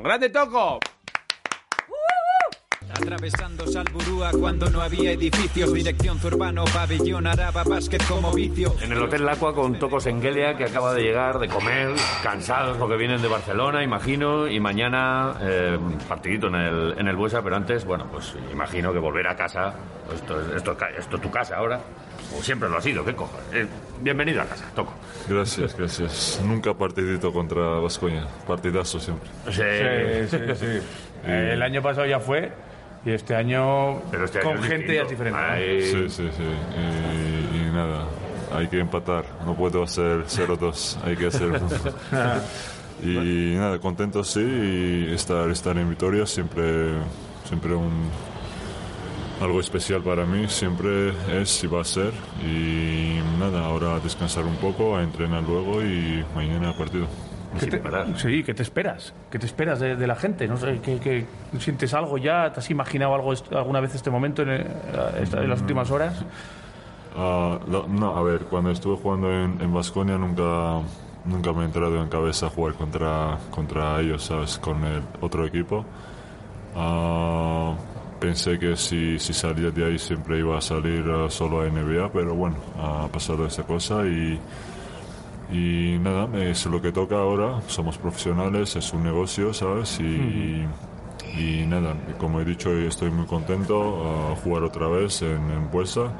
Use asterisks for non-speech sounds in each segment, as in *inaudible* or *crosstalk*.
¡Grande Toco! Atravesando Salburúa cuando no había edificios, dirección Zurbano, pabellón Araba, básquet como vicio. En el Hotel Lacua con Tocos Engelia, que acaba de llegar de comer, cansados porque vienen de Barcelona, imagino, y mañana eh, partidito en el, en el Buesa, pero antes, bueno, pues imagino que volver a casa, esto, es- esto, esto es tu casa ahora, o siempre lo ha sido, qué cojones. Eh, bienvenido a casa, Toco. Gracias, gracias. Nunca partidito contra Vascoña. Partidazo siempre. Sí, Sí, sí, sí. *laughs* Eh, el año pasado ya fue y este año, Pero este año con es gente ya es diferente. Sí, sí, sí. Y, y nada, hay que empatar. No puedo hacer 0-2. Hay que hacer. *laughs* y nada, contento sí. Y estar, estar en Vitoria siempre, siempre un, algo especial para mí. Siempre es y va a ser. Y nada, ahora a descansar un poco, a entrenar luego y mañana partido. ¿Qué te- sí, ¿qué te esperas? ¿Qué te esperas de, de la gente? No sé, ¿qué, qué- sientes algo ya? ¿Te has imaginado algo alguna vez este momento en, eh, esta- en las últimas horas? Ah, lo- no, a ver, cuando estuve jugando en, en Baskonia nunca, nunca me ha entrado en cabeza jugar contra, contra ellos, ¿sabes? Con el otro equipo. Ah, pensé que si, si salía de ahí siempre iba a salir ah, solo a NBA, pero bueno, ha pasado esta cosa y, y nada, es lo que toca ahora. Somos profesionales, es un negocio, ¿sabes? Y, y nada, como he dicho, estoy muy contento a jugar otra vez en, en Buesa.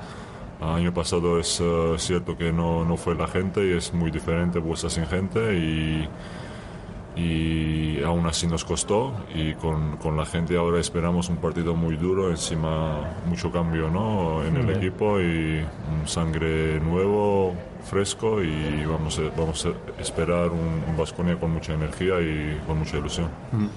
Año pasado es eh, cierto que no, no fue la gente y es muy diferente Buesa sin gente y, y aún así nos costó y con, con la gente ahora esperamos un partido muy duro, encima mucho cambio ¿no? en el equipo y sangre nuevo, fresco y vamos a, vamos a esperar un, Baskonia con mucha energía y con mucha ilusión.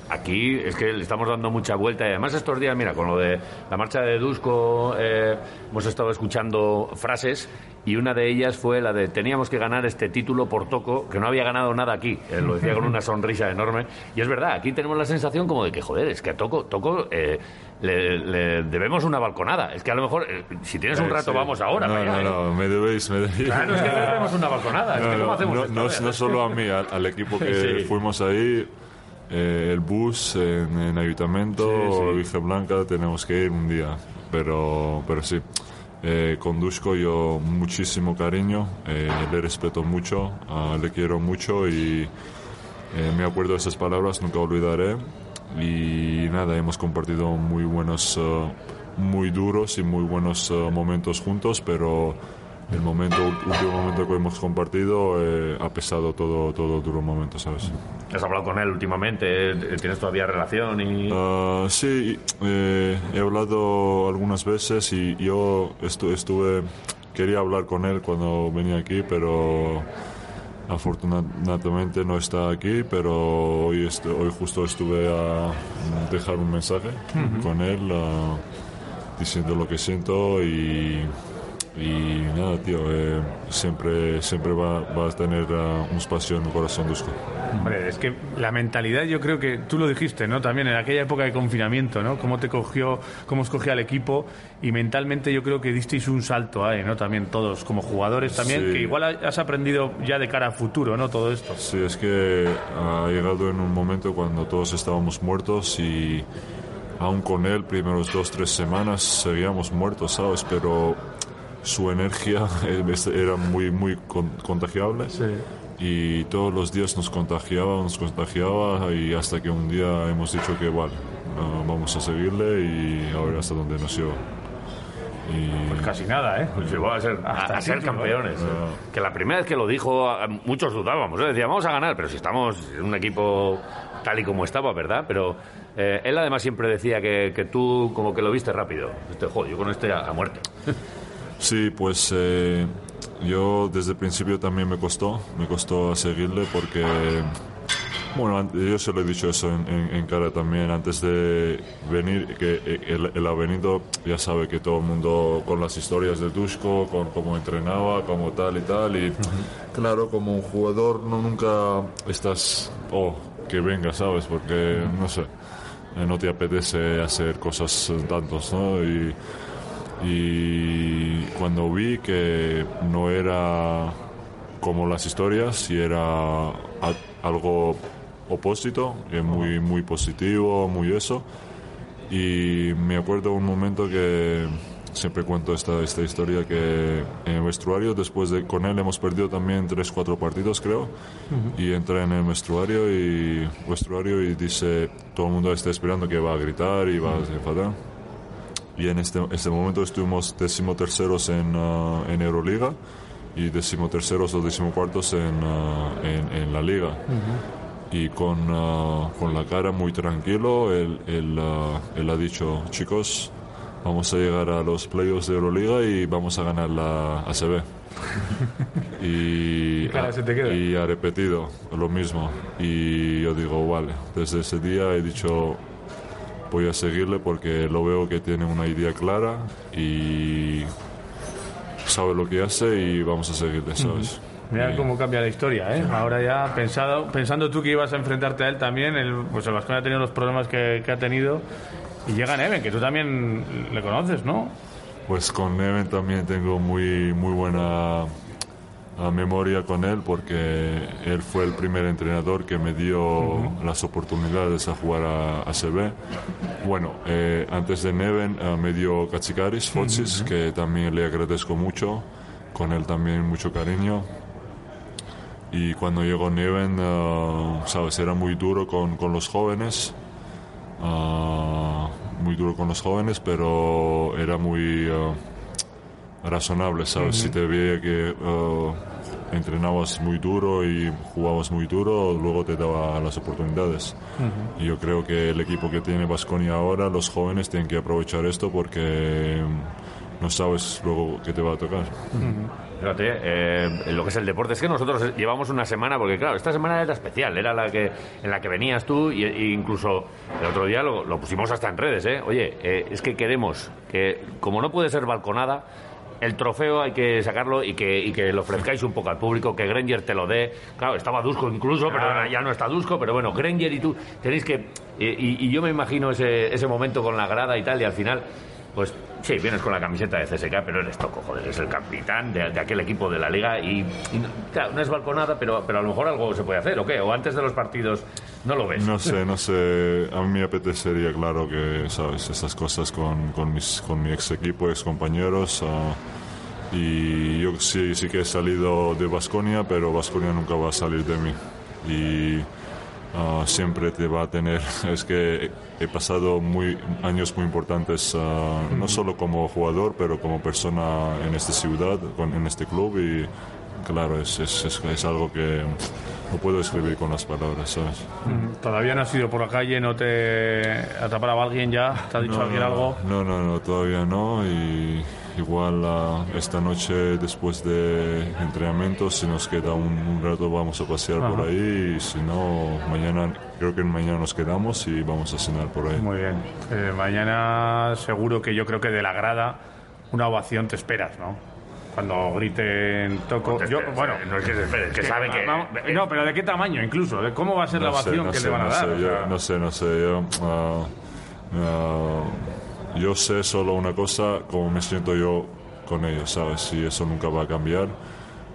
Aquí es que le estamos dando mucha vuelta y además estos días, mira, con lo de la marcha de Dusko, eh, hemos estado escuchando frases y una de ellas fue la de teníamos que ganar este título por Toco, que no había ganado nada aquí. Él lo decía con una sonrisa enorme. Y es verdad, aquí tenemos la sensación como de que, joder, es que a Toco, Toco eh, le, le debemos una balconada. Es que a lo mejor, eh, si tienes un rato, Sí. vamos ahora. No, no, no, me debéis, me debéis. Claro, es que le debemos una balconada. Es que No, ¿cómo no, hacemos no, esto? no, no solo a mí, al, al equipo que *laughs* Sí. fuimos ahí, eh, el bus en, en Ayuntamiento, Sí. Virgen Blanca, tenemos que ir un día. Pero, pero sí, eh, con Dushko yo muchísimo cariño, eh, le respeto mucho, ah, le quiero mucho y eh, me acuerdo de esas palabras, nunca olvidaré. Y nada, hemos compartido muy buenos, eh, muy duros y muy buenos eh, momentos juntos, pero el momento, último momento que hemos compartido eh, ha pesado todo, todo duro momento, ¿sabes? ¿Has hablado con él últimamente? Eh, ¿Tienes todavía relación? y Ah, sí, eh, he hablado algunas veces y yo estu- estuve, quería hablar con él cuando venía aquí, pero afortunadamente no está aquí, pero hoy, estu- hoy justo estuve a dejar un mensaje con él ah, diciendo lo que siento y, y nada, tío, eh, siempre, siempre va, va a tener ah, un espacio en mi corazón Dusko. Hombre, es que la mentalidad, yo creo que tú lo dijiste, ¿no? También en aquella época de confinamiento, ¿no? Cómo te cogió, cómo escogía al equipo y mentalmente yo creo que disteis un salto ahí, ¿no? También todos como jugadores también, Sí. que igual has aprendido ya de cara a futuro, ¿no? Todo esto. Sí, es que ha llegado en un momento cuando todos estábamos muertos y aún con él, primeros dos, tres semanas, seguíamos muertos, ¿sabes? Pero su energía *laughs* era muy, muy con- contagiable. Y todos los días nos contagiaba, nos contagiaba y hasta que un día hemos dicho que igual, no, vamos a seguirle y ahora hasta donde nos lleva. Y Pues casi nada, ¿eh? Pues llegó a ser, a, Hasta a ser campeones. ¿eh? Que la primera vez que lo dijo, muchos dudábamos. ¿eh? Decíamos, vamos a ganar, pero si estamos en un equipo tal y como estaba, ¿verdad? Pero eh, él además siempre decía que, que tú como que lo viste rápido. Este, joder, yo con este a, a muerte. *laughs* Sí, pues eh, yo desde el principio también me costó, me costó seguirle porque Bueno, yo se lo he dicho eso en, en- en cara también antes de venir, que eh, él, él ha venido, ya sabe que todo el mundo con las historias de Dushko, con cómo entrenaba, como tal y tal, y claro, como un jugador no nunca estás, oh, que venga, ¿sabes? Porque, no sé, eh, no te apetece hacer cosas eh, tantos, ¿no? Y, y cuando vi que no era como las historias y era algo opósito, muy, muy positivo, muy eso. Y me acuerdo un momento que siempre cuento esta, esta historia que en el vestuario, después de con él hemos perdido también 3-4 partidos creo, y entra en el vestuario y, vestuario y dice, todo el mundo está esperando que va a gritar y va a enfadar. Y en este, este momento estuvimos decimoterceros en, ah, en Euroliga y decimoterceros o decimocuartos en, ah, en, en la liga. Y con, ah, con la cara muy tranquilo, él, él, él ha dicho, chicos, vamos a llegar a los playoffs de Euroliga y vamos a ganar la ACB. *laughs* y, cara se te queda? y ha repetido lo mismo. Y yo digo, vale, desde ese día he dicho, voy a seguirle porque lo veo que tiene una idea clara y sabe lo que hace y vamos a seguirle, ¿sabes? Mira Y- cómo cambia la historia, ¿eh? Ahora ya, pensado, pensando tú que ibas a enfrentarte a él también, el, pues el Vasconia ha tenido los problemas que, que ha tenido y llega Neven, que tú también le conoces, ¿no? Pues con Neven también tengo muy, muy buena ah, memoria con él porque él fue el primer entrenador que me dio las oportunidades a jugar a ACB. Bueno, eh, antes de Neven ah, me dio Katsikaris, Fotsis, que también le agradezco mucho, con él también mucho cariño. Y cuando llegó Neven, ah, sabes, era muy duro con, con los jóvenes. Ah, muy duro con los jóvenes, pero era muy ah, razonable, ¿sabes? Si te veía que ah, entrenabas muy duro y jugabas muy duro, luego te daba las oportunidades. Y yo creo que el equipo que tiene Vasconia ahora, los jóvenes tienen que aprovechar esto porque mm, no sabes luego qué te va a tocar. Fíjate, eh, lo que es el deporte, es que nosotros llevamos una semana, porque claro, esta semana era especial, era la que en la que venías tú y, e incluso el otro día lo, lo pusimos hasta en redes, ¿eh? Oye, eh, es que queremos que, como no puede ser balconada, el trofeo hay que sacarlo y que, y que lo ofrezcáis un poco al público, que Granger te lo dé. Claro, estaba Dusko incluso, pero ahora ya no está Dusko, pero bueno, Granger y tú tenéis que... Y, y- y yo me imagino ese, ese momento con la grada y tal, y al final, pues sí, vienes con la camiseta de CSK, pero eres toco, joder, eres el capitán de, aquel equipo de la liga y, no, claro, no es balconada, pero, pero a lo mejor algo se puede hacer, ¿o qué? O antes de los partidos no lo ves. No sé, no sé. A mí apetecería, claro, que, ¿sabes? Esas cosas con, con, mi ex equipo, ex compañeros. y yo sí, sí que he salido de Basconia, pero Basconia nunca va a salir de mí. Y ah, siempre te va a tener. *laughs* Es que he, he pasado muy, años muy importantes, ah, no solo como jugador, pero como persona en esta ciudad, con, en este club. Y claro, es, es, es, es algo que no puedo escribir con las palabras, ¿sabes? Todavía no has ido por la calle, no te atrapará alguien ya, te ha dicho alguien algo. No, no, no, todavía no. Y igual ah, esta noche, después de entrenamiento, si nos queda un, un rato, vamos a pasear por ahí. Y si no, mañana, creo que mañana nos quedamos y vamos a cenar por ahí. Muy bien. Eh, mañana seguro que yo creo que de la grada una ovación te esperas, ¿no? Cuando griten toco. Te Yo, bueno, no es que se espere, es que sabe que... Vamos, no, pero ¿de qué tamaño incluso? ¿De cómo va a ser la No ovación no que sé, le van a no dar? sé, O yo, sea, no sé, no sé. Yo, ah, ah, yo sé solo una cosa, como me siento yo con ellos, ¿sabes? Y eso nunca va a cambiar.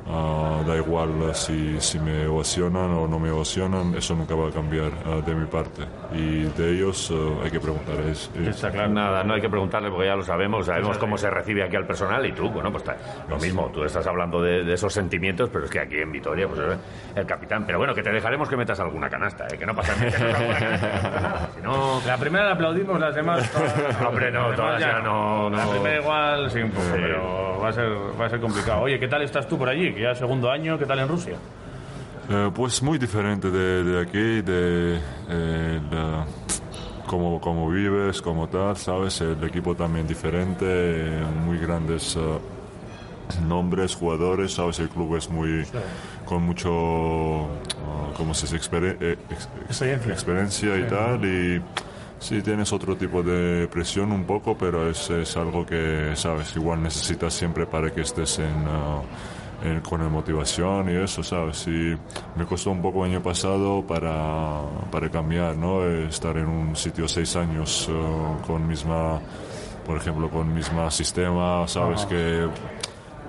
Ah, da igual si, si me ovacionan o no me ovacionan, eso nunca va a cambiar ah, de mi parte. Y de ellos ah, hay que preguntar. Es, es- Está claro. Nada, no hay que preguntarle porque ya lo sabemos, sabemos cómo se recibe aquí al personal y tú, bueno, pues está- lo mismo, tú estás hablando de, de esos sentimientos, pero es que aquí en Vitoria, pues eh, el capitán, pero bueno, que te dejaremos que metas alguna canasta, eh, que no pasa nada, *laughs* si no... La primera la aplaudimos, las demás. todas- Hombre, no, las todas demás ya no, La no. primera igual, sí, un poco, Sí. pero va a, ser, va a ser complicado. Oye, ¿qué tal estás tú por allí? Que ya segundo año, ¿qué tal en Rusia? Eh, pues muy diferente de, de aquí, de eh, cómo, cómo vives, como tal, ¿sabes? El equipo también diferente, muy grandes eh, nombres, jugadores, ¿sabes? El club es muy, con mucho, eh, como se dice, Exper- ex- Experiencia. experiencia y tal, y sí tienes otro tipo de presión un poco, pero es, es algo que, sabes, igual necesitas siempre para que estés en... ah, en- con la motivación y eso, ¿sabes? Y me costó un poco el año pasado para, para cambiar, ¿no? Estar en un sitio seis años eh, con misma, por ejemplo, con misma sistema, ¿sabes? Que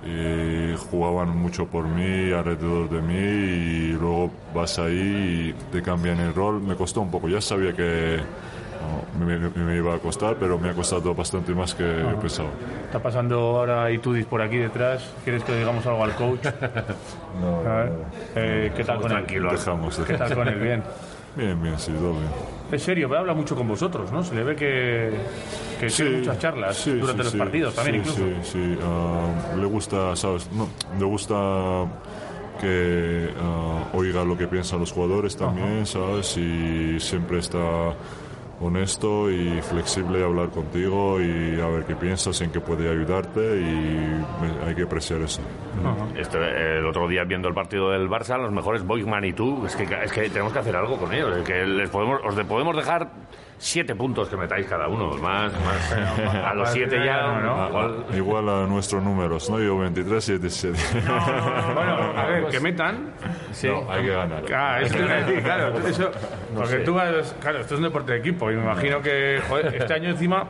eh, jugaban mucho por mí, alrededor de mí, y luego vas ahí y te cambian el rol. Me costó un poco, ya sabía que me, me- me iba a costar, pero me ha costado bastante más que pensaba. Está pasando ahora Itudis por aquí detrás. ¿Quieres que le digamos algo al coach? No, *laughs* A ver, eh, ¿Qué tal con él? Dejamos, ¿Qué tal con él? Bien. Bien, bien, sí, todo bien. Es serio, pero habla mucho con vosotros, ¿no? Se le ve que, que tiene muchas charlas sí, durante sí, los sí, partidos también sí, incluso. Sí, sí, ah, le gusta, ¿sabes? No, le gusta que ah, oiga lo que piensan los jugadores también, ¿sabes? Y siempre está honesto y flexible hablar contigo y a ver qué piensas, en qué puede ayudarte y me- hay que apreciar eso. Esto, eh, el otro día viendo el partido del Barça, los mejores Boigman y tú, es que, es que tenemos que hacer algo con ellos. Es que les podemos, os de- podemos dejar siete puntos que metáis cada uno. Más, más *laughs* a los siete ya, ¿no? igual- Ah, Igual a nuestros números, ¿no? Yo 23 y 17. Bueno, a ver, que metan. Sí. No, hay que ganar. Ah, es que iba a decir, claro, *laughs* eso, porque tú vas, claro, esto es un deporte de equipo y me imagino que joder, este año encima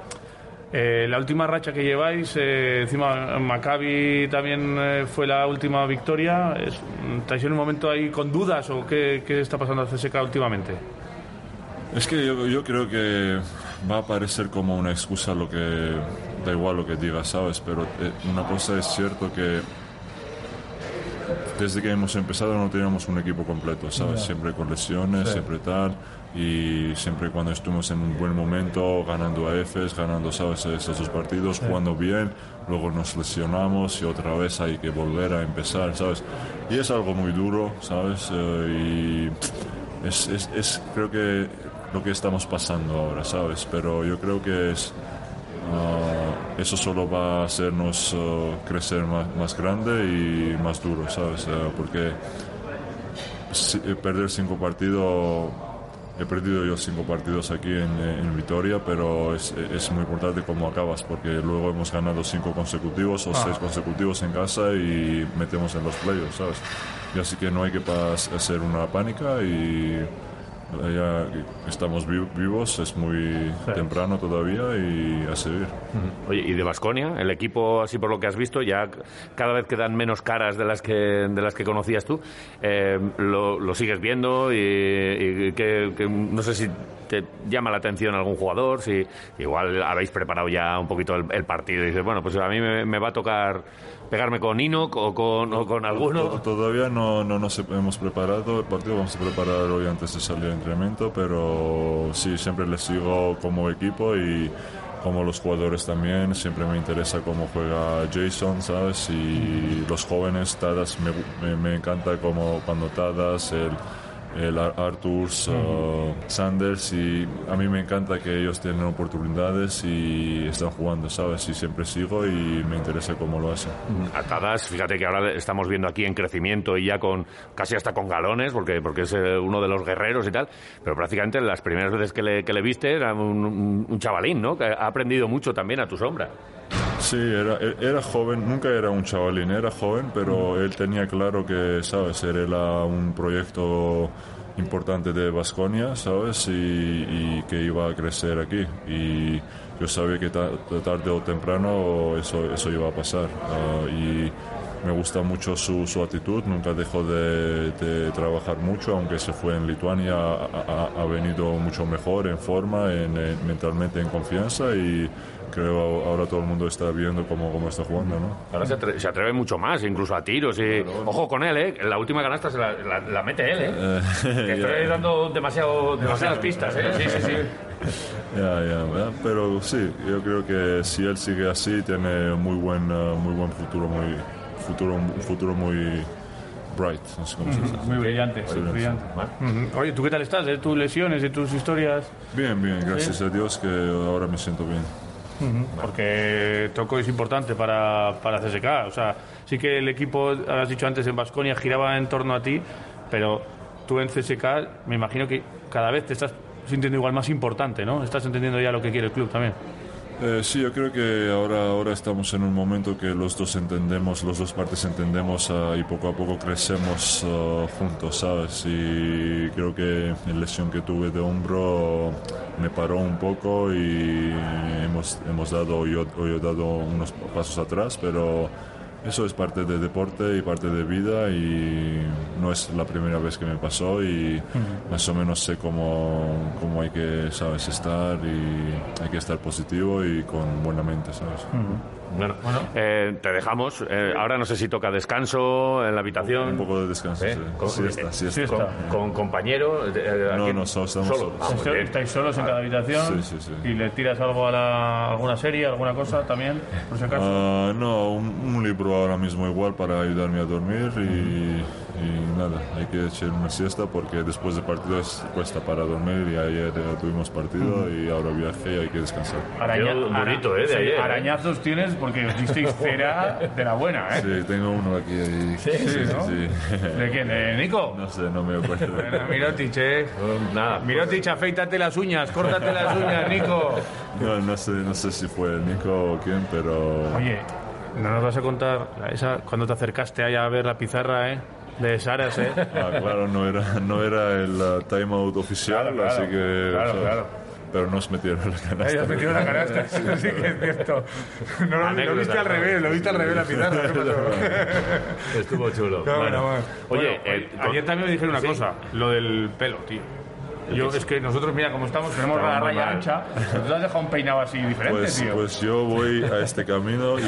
eh, la última racha que lleváis, eh, encima Maccabi también eh, fue la última victoria. Es- ¿Estáis en un momento ahí con dudas o qué, qué está pasando a CSK últimamente? Es que yo, yo creo que va a parecer como una excusa lo que da igual lo que digas, ¿sabes? Pero eh, una cosa es cierto que desde que hemos empezado no teníamos un equipo completo, ¿sabes? Siempre con lesiones, siempre tal. Y siempre cuando estuvimos en un buen momento, ganando a EFES, ganando, ¿sabes? Estos dos partidos, jugando bien, luego nos lesionamos y otra vez hay que volver a empezar, ¿sabes? Y es algo muy duro, ¿sabes? Eh, y es, es, es creo que lo que estamos pasando ahora, ¿sabes? Pero yo creo que es ah, eso solo va a hacernos ah, crecer más, más grande y más duro, ¿sabes? Eh, porque si- eh, perder cinco partidos, he perdido yo cinco partidos aquí en, eh, en Vitoria, pero es, es muy importante cómo acabas, porque luego hemos ganado cinco consecutivos o seis consecutivos en casa y metemos en los playoffs, ¿sabes? Y así que no hay que hacer una pánica y ya estamos vi- vivos, es muy temprano todavía y a seguir. Oye, y de Basconia, el equipo, así por lo que has visto, ya cada vez quedan menos caras de las que, de las que conocías tú. Eh, lo, lo sigues viendo y, y que, que no sé si te llama la atención algún jugador, si igual habéis preparado ya un poquito el, el partido y dices, bueno, pues a mí me, me va a tocar pegarme con Inok o con, o con alguno. To- Todavía no, no nos hemos preparado el partido, vamos a preparar hoy antes de salir entrenamiento, pero sí, siempre les sigo como equipo y como los jugadores también, siempre me interesa cómo juega Jason, ¿sabes? Y los jóvenes, Tadas, me, me, me encanta como cuando Tadas, el, el Ar- Arthurs, uh, Sanders, y a mí me encanta que ellos tienen oportunidades y están jugando, ¿sabes? Y siempre sigo y me interesa cómo lo hacen. Atadas, fíjate que ahora estamos viendo aquí en crecimiento y ya con casi hasta con galones, porque, porque es eh, uno de los guerreros y tal, pero prácticamente las primeras veces que le, que le viste era un, un- un chavalín, ¿no? Que ha aprendido mucho también a tu sombra. Sí, era, era joven, nunca era un chavalín, era joven, pero él tenía claro que, ¿sabes? Era un proyecto importante de Vasconia, ¿sabes? Y, y que iba a crecer aquí. Y yo sabía que ta- tarde o temprano eso, eso iba a pasar. Ah, y me gusta mucho su, su actitud, nunca dejó de, de trabajar mucho, aunque se fue en Lituania, ha, ha- ha venido mucho mejor en forma, en, en- mentalmente en confianza y creo ahora todo el mundo está viendo cómo, cómo está jugando, ¿no? Ahora se, atre- se atreve mucho más, incluso a tiros. Y, ojo con él, ¿eh? La última canasta se la, la- la mete él, ¿eh? *laughs* Te estoy dando demasiado, demasiadas pistas, ¿eh? Sí, sí, sí. *laughs* Ya, ya, ya, pero sí, yo creo que si él sigue así tiene muy buen, uh, muy buen futuro, muy futuro, un futuro muy bright, no sé cómo se dice. Muy brillante, muy brillante. Ujú. Oye, ¿tú qué tal estás? ¿De tus lesiones, de tus historias? Bien, bien, gracias a Dios que ahora me siento bien. Porque Toco es importante para, para CSK. O sea, sí que el equipo, has dicho antes, en Basconia giraba en torno a ti, pero tú en CSK me imagino que cada vez te estás sintiendo igual más importante, ¿no? Estás entendiendo ya lo que quiere el club también. Eh, sí, yo creo que ahora, ahora estamos en un momento que los dos entendemos, los dos partes entendemos ah, y poco a poco crecemos ah, juntos, ¿sabes? Y creo que la lesión que tuve de hombro me paró un poco y hemos, hemos dado, yo, yo he dado unos pasos atrás, pero eso es parte del deporte y parte de vida y no es la primera vez que me pasó y más o menos sé cómo, cómo hay que sabes estar y hay que estar positivo y con buena mente sabes Bueno, eh, te dejamos. Eh, ahora no sé si toca descanso en la habitación. un poco de descanso ¿Eh? sí. Con- siesta, eh, siesta. Con, con compañero. eh, No, no, solo estamos solos. Ah. ¿Estáis solos en cada habitación? Sí, sí, sí. ¿Y le tiras algo a la- alguna serie, alguna cosa también, por si acaso? Ah, no, un, un libro ahora mismo igual para ayudarme a dormir y, y nada, hay que echar una siesta porque después de partidos cuesta para dormir y ayer eh, tuvimos partido y ahora viaje y hay que descansar. Araña- Yo, durito, ¿eh? De sí, ayer, ¿eh? arañazos tienes porque os disteis cera de la buena, ¿eh? Sí, tengo uno aquí. ahí. Sí, ¿no? sí. ¿De quién? ¿De Nico? No sé, no me acuerdo. Bueno, Mirotic, ¿eh? Nada. Mirotic, afeítate las uñas, córtate las uñas, Nico. No, no sé, no sé si fue Nico o quién, pero Oye, no nos vas a contar esa cuando te acercaste ahí a ver la pizarra, ¿eh? De Saras, ¿eh? ah, claro, no era, no era el timeout oficial, Claro, claro. así que. Claro, claro. Pero nos metieron en la canasta. Ahí has metido la canasta, *laughs* *laughs* sí que es cierto. No, lo, viste al revés, lo viste al revés la pizarra. *laughs* Estuvo chulo. No, Bueno. no, bueno. Oye, Bueno, eh, ayer también me dijeron una sí. cosa, lo del pelo, tío. Yo, es que nosotros, mira cómo estamos, tenemos la raya mal. ancha. Tú has dejado un peinado así diferente, Pues, tío. pues yo voy a este camino y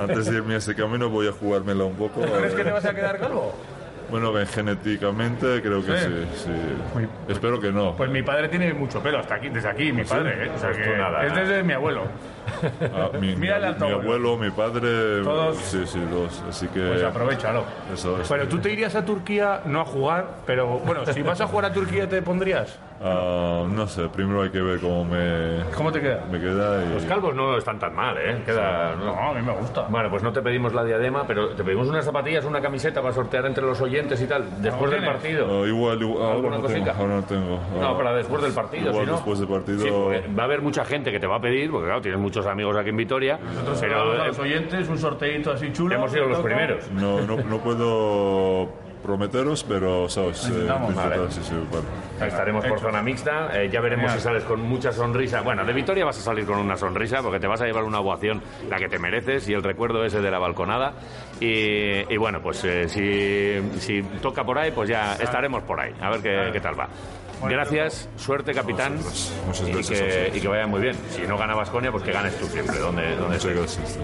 antes de irme a este camino voy a jugármela un poco. ¿Crees que te vas a quedar calvo? Bueno, que genéticamente creo que Sí. sí, sí. Muy- Espero que no. Pues mi padre tiene mucho pelo, hasta aquí, desde aquí, mi padre, ¿eh? O sea Pues que tú nada. es desde mi abuelo. Ah, mi, *laughs* mi mi abuelo. mi padre. Todos. Sí, sí, dos. Así que. Pues aprovechalo. Eso es. Pero tú te irías a Turquía, no a jugar, pero bueno, si vas a jugar a Turquía, ¿te pondrías? Ah, no sé, primero hay que ver cómo me, ¿Cómo te queda? me queda. Y... Los calvos no están tan mal, ¿eh? Queda, no. No, a mí me gusta. Bueno, pues no te pedimos la diadema, pero te pedimos unas zapatillas, una camiseta para sortear entre los oyentes y tal, después del partido. Ah, igual, igual ahora, ¿Alguna no tengo, cosita? ahora no tengo. No, Ah, para después del partido, Igual si no. después del partido. Sí, va a haber mucha gente que te va a pedir, porque claro, tienes muchos amigos aquí en Vitoria, Nosotros pero a eh, los oyentes, un sorteito así chulo. hemos sido los primeros. No, no, no puedo prometeros, pero, ¿sabes? Eh, Intentamos, disfrutar, vale. sí, sí, vale. Estaremos por zona mixta, eh, ya veremos si sales con mucha sonrisa. Bueno, de Vitoria vas a salir con una sonrisa porque te vas a llevar una ovación, la que te mereces, y el recuerdo ese de la balconada. Y, y bueno, pues eh, si, si toca por ahí, pues ya estaremos por ahí, a ver qué, qué tal va. Gracias, suerte capitán, Muchas gracias y, que, y que vaya muy bien. Si no gana Vasconia, pues que ganes tú siempre, donde, donde Muchas estés. gracias.